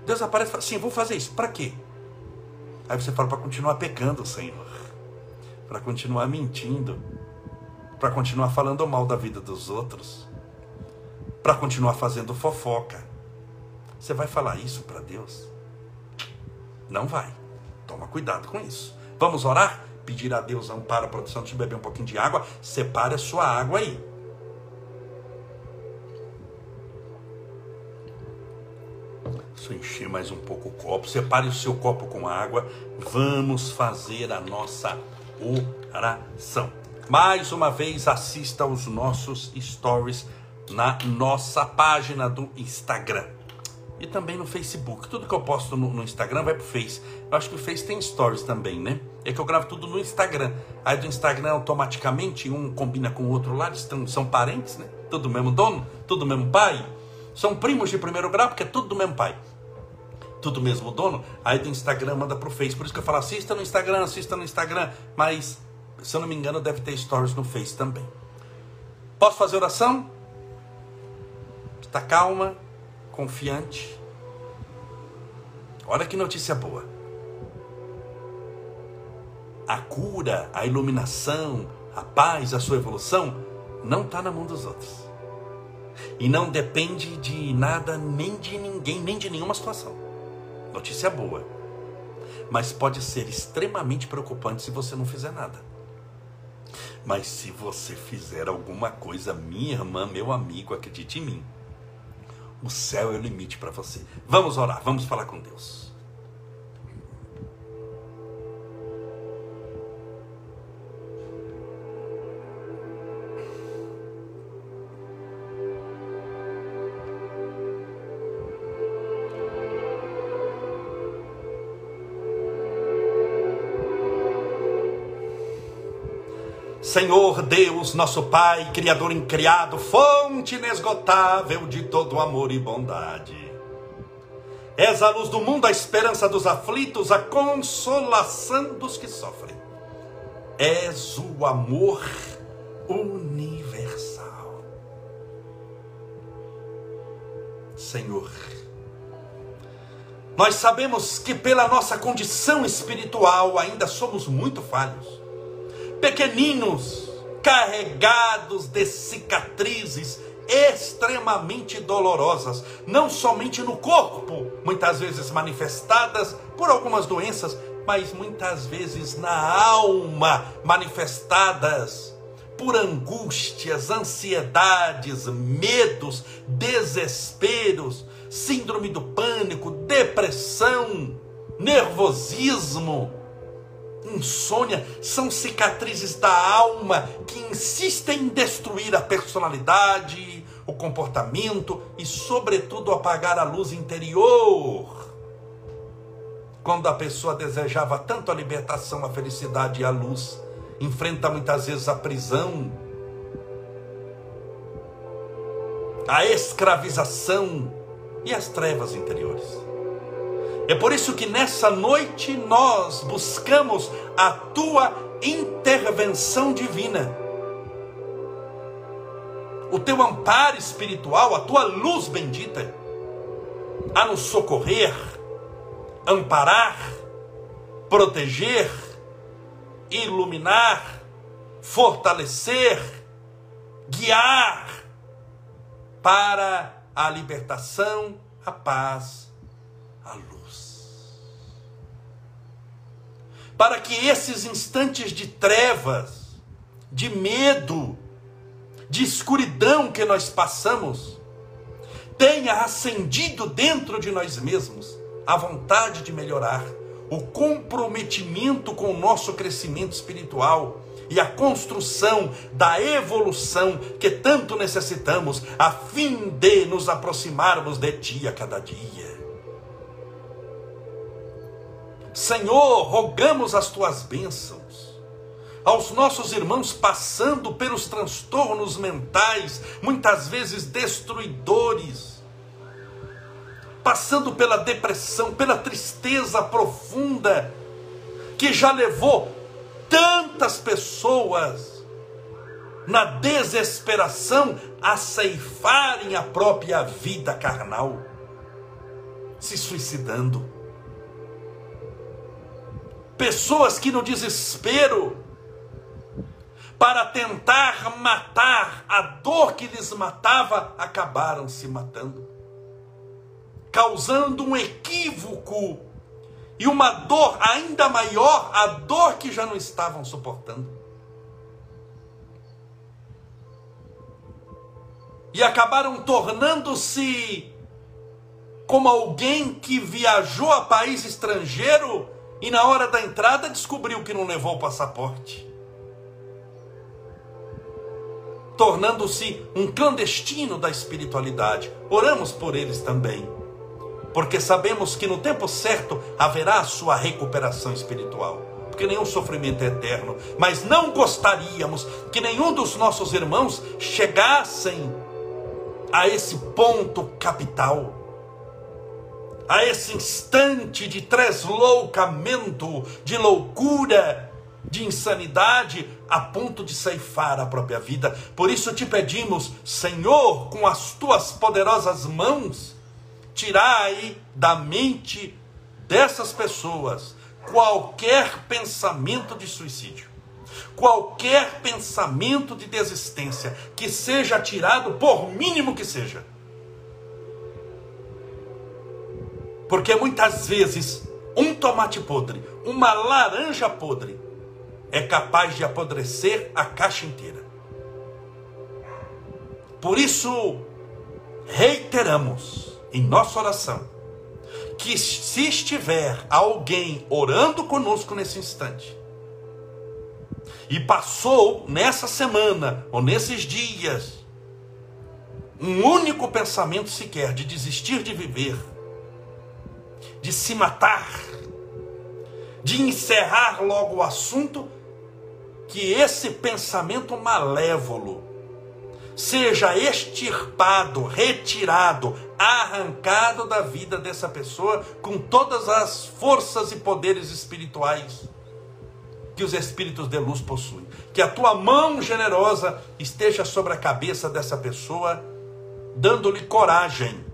Deus aparece e fala assim: vou fazer isso, para quê? Aí você fala: para continuar pecando, Senhor, para continuar mentindo, para continuar falando mal da vida dos outros, para continuar fazendo fofoca. Você vai falar isso para Deus? Não vai. Toma cuidado com isso. Vamos orar? Pedir a Deus amparo, proteção. Deixa beber um pouquinho de água. Separe a sua água aí. Eu encher mais um pouco o copo. Separe o seu copo com água. Vamos fazer a nossa oração. Mais uma vez, assista aos nossos stories na nossa página do Instagram. E também no Facebook. Tudo que eu posto no, no Instagram vai pro Face. Eu acho que o Face tem stories também, né? É que eu gravo tudo no Instagram. Aí do Instagram automaticamente um combina com o outro lá, eles tão, são parentes, né? Tudo mesmo dono, tudo mesmo pai. São primos de primeiro grau, porque é tudo do mesmo pai. Tudo mesmo dono. Aí do Instagram manda pro Face. Por isso que eu falo, assista no Instagram, assista no Instagram. Mas, se eu não me engano, deve ter stories no Face também. Posso fazer oração? Está calma? confiante. Olha que notícia boa. A cura, a iluminação, a paz, a sua evolução não está na mão dos outros. E não depende de nada, nem de ninguém, nem de nenhuma situação. Notícia boa. Mas pode ser extremamente preocupante se você não fizer nada. Mas se você fizer alguma coisa, minha irmã, meu amigo, acredite em mim o céu é o limite para você. Vamos orar, vamos falar com Deus. Senhor Deus, nosso Pai, Criador incriado, fonte inesgotável de todo amor e bondade. És a luz do mundo, a esperança dos aflitos, a consolação dos que sofrem. És o amor universal. Senhor, nós sabemos que pela nossa condição espiritual ainda somos muito falhos pequeninos, carregados de cicatrizes extremamente dolorosas, não somente no corpo, muitas vezes manifestadas por algumas doenças, mas muitas vezes na alma, manifestadas por angústias, ansiedades, medos, desesperos, síndrome do pânico, depressão, nervosismo insônia são cicatrizes da alma que insistem em destruir a personalidade, o comportamento e, sobretudo, apagar a luz interior. Quando a pessoa desejava tanto a libertação, a felicidade e a luz, enfrenta muitas vezes a prisão, a escravização e as trevas interiores. É por isso que nessa noite nós buscamos a tua intervenção divina. O teu amparo espiritual, a tua luz bendita, a nos socorrer, amparar, proteger, iluminar, fortalecer, guiar para a libertação, a paz, a luz. Para que esses instantes de trevas, de medo, de escuridão que nós passamos, tenha acendido dentro de nós mesmos a vontade de melhorar, o comprometimento com o nosso crescimento espiritual e a construção da evolução que tanto necessitamos, a fim de nos aproximarmos de Ti a cada dia. Senhor, rogamos as tuas bênçãos. Aos nossos irmãos passando pelos transtornos mentais, muitas vezes destruidores, passando pela depressão, pela tristeza profunda, que já levou tantas pessoas na desesperação a ceifarem a própria vida carnal, se suicidando pessoas que no desespero para tentar matar a dor que lhes matava, acabaram se matando, causando um equívoco e uma dor ainda maior, a dor que já não estavam suportando. E acabaram tornando-se como alguém que viajou a país estrangeiro e na hora da entrada descobriu que não levou o passaporte. Tornando-se um clandestino da espiritualidade. Oramos por eles também, porque sabemos que no tempo certo haverá a sua recuperação espiritual. Porque nenhum sofrimento é eterno, mas não gostaríamos que nenhum dos nossos irmãos chegassem a esse ponto capital a esse instante de tresloucamento, de loucura, de insanidade, a ponto de ceifar a própria vida. Por isso te pedimos, Senhor, com as tuas poderosas mãos, tirai da mente dessas pessoas qualquer pensamento de suicídio, qualquer pensamento de desistência, que seja tirado, por mínimo que seja Porque muitas vezes um tomate podre, uma laranja podre, é capaz de apodrecer a caixa inteira. Por isso, reiteramos em nossa oração que se estiver alguém orando conosco nesse instante, e passou nessa semana ou nesses dias um único pensamento sequer de desistir de viver, de se matar, de encerrar logo o assunto, que esse pensamento malévolo seja extirpado, retirado, arrancado da vida dessa pessoa com todas as forças e poderes espirituais que os espíritos de luz possuem. Que a tua mão generosa esteja sobre a cabeça dessa pessoa, dando-lhe coragem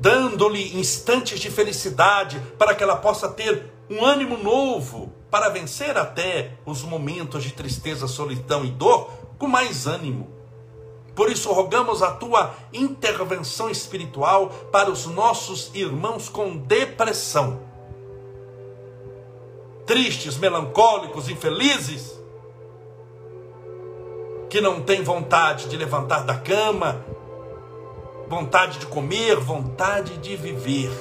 dando-lhe instantes de felicidade para que ela possa ter um ânimo novo para vencer até os momentos de tristeza, solidão e dor com mais ânimo. Por isso, rogamos a tua intervenção espiritual para os nossos irmãos com depressão, tristes, melancólicos, infelizes, que não têm vontade de levantar da cama, vontade de comer, vontade de viver.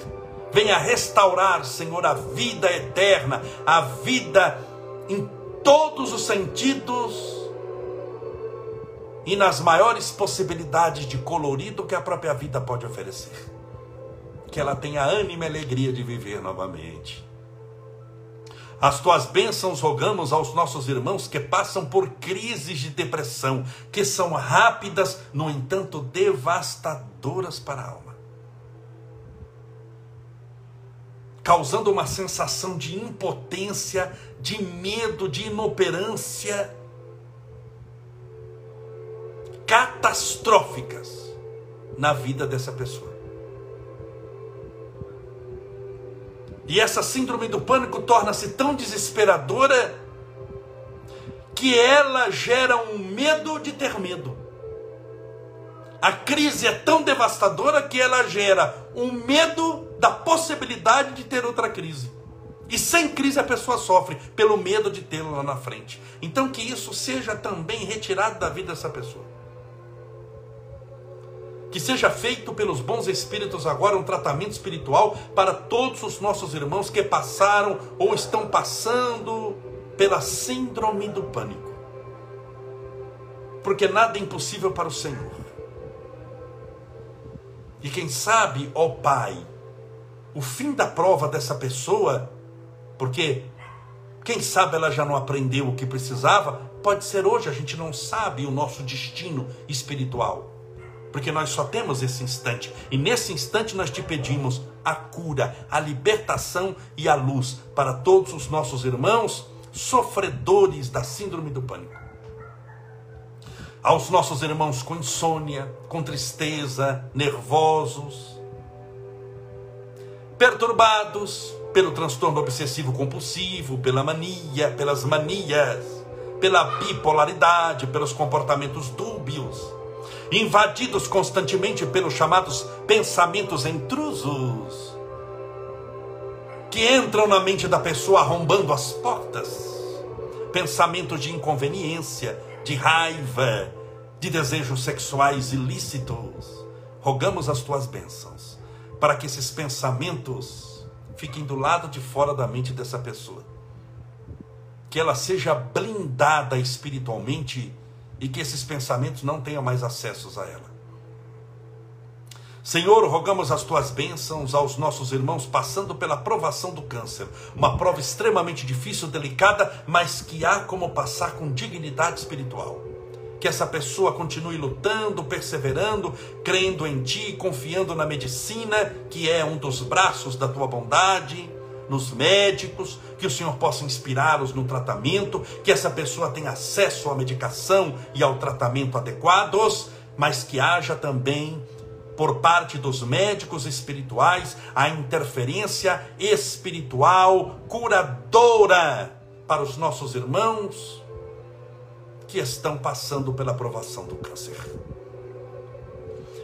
Venha restaurar, Senhor, a vida eterna, a vida em todos os sentidos e nas maiores possibilidades de colorido que a própria vida pode oferecer. Que ela tenha ânimo e alegria de viver novamente. As tuas bênçãos rogamos aos nossos irmãos que passam por crises de depressão, que são rápidas, no entanto devastadoras para a alma. Causando uma sensação de impotência, de medo, de inoperância catastróficas na vida dessa pessoa. E essa síndrome do pânico torna-se tão desesperadora que ela gera um medo de ter medo. A crise é tão devastadora que ela gera um medo da possibilidade de ter outra crise. E sem crise a pessoa sofre pelo medo de tê-lo lá na frente. Então que isso seja também retirado da vida dessa pessoa. Que seja feito pelos bons espíritos agora um tratamento espiritual para todos os nossos irmãos que passaram ou estão passando pela síndrome do pânico. Porque nada é impossível para o Senhor. E quem sabe, ó Pai, o fim da prova dessa pessoa, porque quem sabe ela já não aprendeu o que precisava, pode ser hoje, a gente não sabe o nosso destino espiritual porque nós só temos esse instante. E nesse instante nós te pedimos a cura, a libertação e a luz para todos os nossos irmãos sofredores da síndrome do pânico. Aos nossos irmãos com insônia, com tristeza, nervosos, perturbados, pelo transtorno obsessivo compulsivo, pela mania, pelas manias, pela bipolaridade, pelos comportamentos dúbios, invadidos constantemente pelos chamados pensamentos intrusos, que entram na mente da pessoa arrombando as portas, pensamentos de inconveniência, de raiva, de desejos sexuais ilícitos. Rogamos as tuas bênçãos para que esses pensamentos fiquem do lado de fora da mente dessa pessoa. Que ela seja blindada espiritualmente e que esses pensamentos não tenham mais acessos a ela. Senhor, rogamos as tuas bênçãos aos nossos irmãos passando pela provação do câncer. Uma prova extremamente difícil, delicada, mas que há como passar com dignidade espiritual que essa pessoa continue lutando, perseverando, crendo em Ti, confiando na medicina, que é um dos braços da Tua bondade, nos médicos, que o Senhor possa inspirá-los no tratamento, que essa pessoa tenha acesso à medicação e ao tratamento adequados, mas que haja também por parte dos médicos espirituais a interferência espiritual curadora para os nossos irmãos que estão passando pela provação do câncer.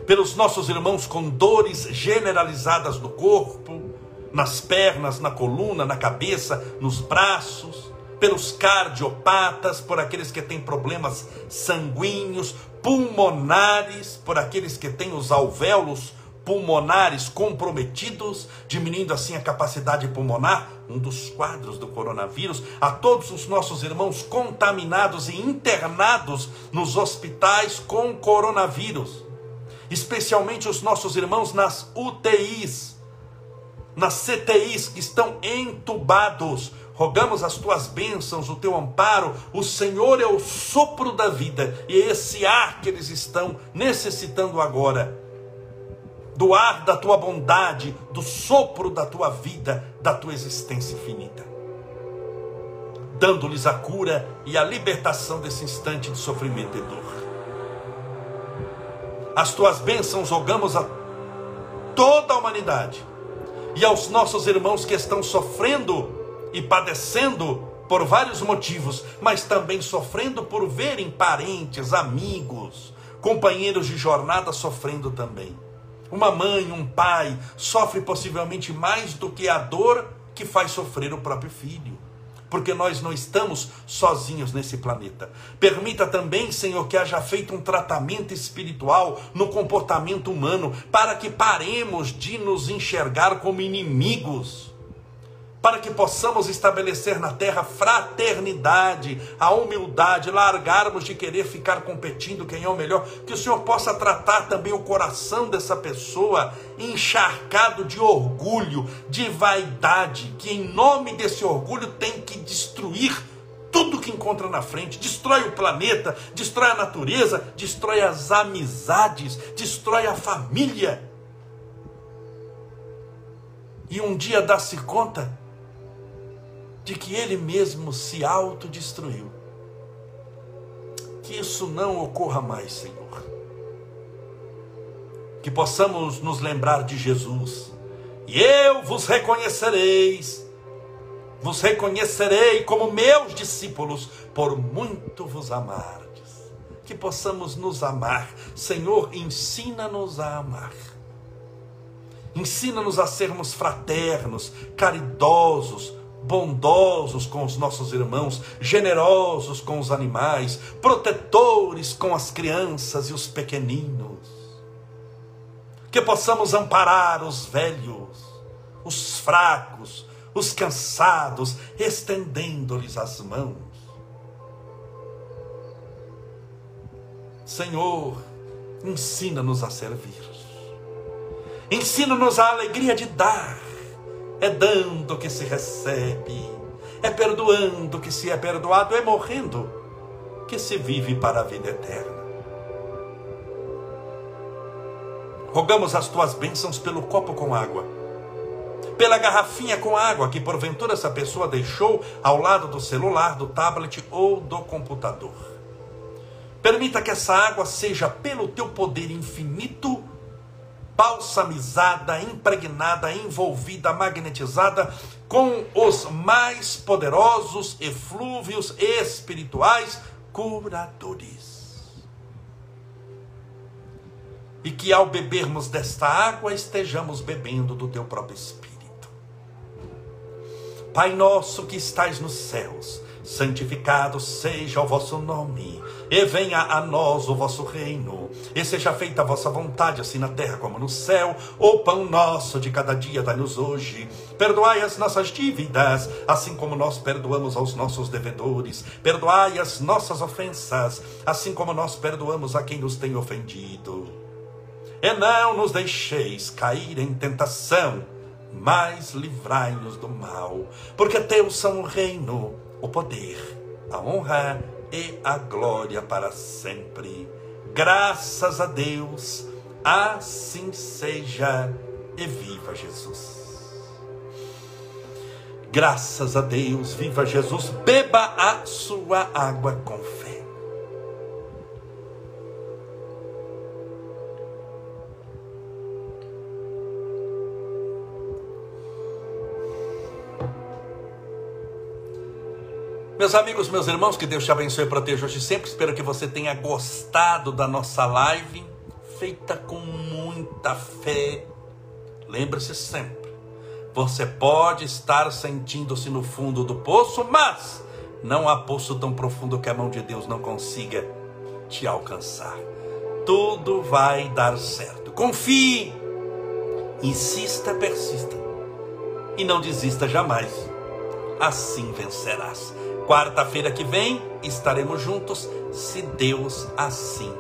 Pelos nossos irmãos com dores generalizadas no corpo, nas pernas, na coluna, na cabeça, nos braços, pelos cardiopatas, por aqueles que têm problemas sanguíneos, pulmonares, por aqueles que têm os alvéolos pulmonares comprometidos, diminuindo assim a capacidade pulmonar, um dos quadros do coronavírus, a todos os nossos irmãos contaminados e internados nos hospitais com coronavírus, especialmente os nossos irmãos nas UTIs, nas CTIs que estão entubados. Rogamos as tuas bênçãos, o teu amparo. O Senhor é o sopro da vida e é esse ar que eles estão necessitando agora do ar da tua bondade, do sopro da tua vida, da tua existência infinita. Dando-lhes a cura e a libertação desse instante de sofrimento e dor. As tuas bênçãos rogamos a toda a humanidade e aos nossos irmãos que estão sofrendo e padecendo por vários motivos, mas também sofrendo por verem parentes, amigos, companheiros de jornada sofrendo também. Uma mãe, um pai, sofre possivelmente mais do que a dor que faz sofrer o próprio filho. Porque nós não estamos sozinhos nesse planeta. Permita também, Senhor, que haja feito um tratamento espiritual no comportamento humano, para que paremos de nos enxergar como inimigos para que possamos estabelecer na terra fraternidade, a humildade, largarmos de querer ficar competindo quem é o melhor, que o Senhor possa tratar também o coração dessa pessoa encharcado de orgulho, de vaidade, que em nome desse orgulho tem que destruir tudo que encontra na frente, destrói o planeta, destrói a natureza, destrói as amizades, destrói a família. E um dia dá-se conta de que ele mesmo se autodestruiu. Que isso não ocorra mais, Senhor. Que possamos nos lembrar de Jesus. E eu vos reconhecereis, vos reconhecerei como meus discípulos, por muito vos amardes. Que possamos nos amar. Senhor, ensina-nos a amar. Ensina-nos a sermos fraternos, caridosos, bondosos com os nossos irmãos, generosos com os animais, protetores com as crianças e os pequeninos. Que possamos amparar os velhos, os fracos, os cansados, estendendo-lhes as mãos. Senhor, ensina-nos a servir. Ensina-nos a alegria de dar é dando que se recebe, é perdoando que se é perdoado, é morrendo que se vive para a vida eterna. Rogamos as tuas bênçãos pelo copo com água, pela garrafinha com água que porventura essa pessoa deixou ao lado do celular, do tablet ou do computador. Permita que essa água seja, pelo teu poder infinito, balsamizada, impregnada, envolvida, magnetizada com os mais poderosos eflúvios espirituais curadores. E que ao bebermos desta água estejamos bebendo do teu próprio Espírito. Pai nosso que estais nos céus, santificado seja o vosso nome, e venha a nós o vosso reino, e seja feita a vossa vontade, assim na terra como no céu. O pão nosso de cada dia dai-nos hoje. Perdoai as nossas dívidas, assim como nós perdoamos aos nossos devedores. Perdoai as nossas ofensas, assim como nós perdoamos a quem nos tem ofendido. E não nos deixeis cair em tentação, mas livrai-nos do mal, porque teus são o reino, o poder, a honra e a glória para sempre. Graças a Deus, assim seja e viva Jesus. Graças a Deus, viva Jesus, beba a sua água com fé. Meus amigos, meus irmãos, que Deus te abençoe e proteja hoje sempre. Espero que você tenha gostado da nossa live, feita com muita fé. Lembre-se sempre, você pode estar sentindo-se no fundo do poço, mas não há poço tão profundo que a mão de Deus não consiga te alcançar. Tudo vai dar certo. Confie, insista, persista e não desista jamais. Assim vencerás. Quarta-feira que vem estaremos juntos, se Deus assim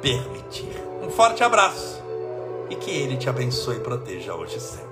permitir. Um forte abraço e que Ele te abençoe e proteja hoje e sempre.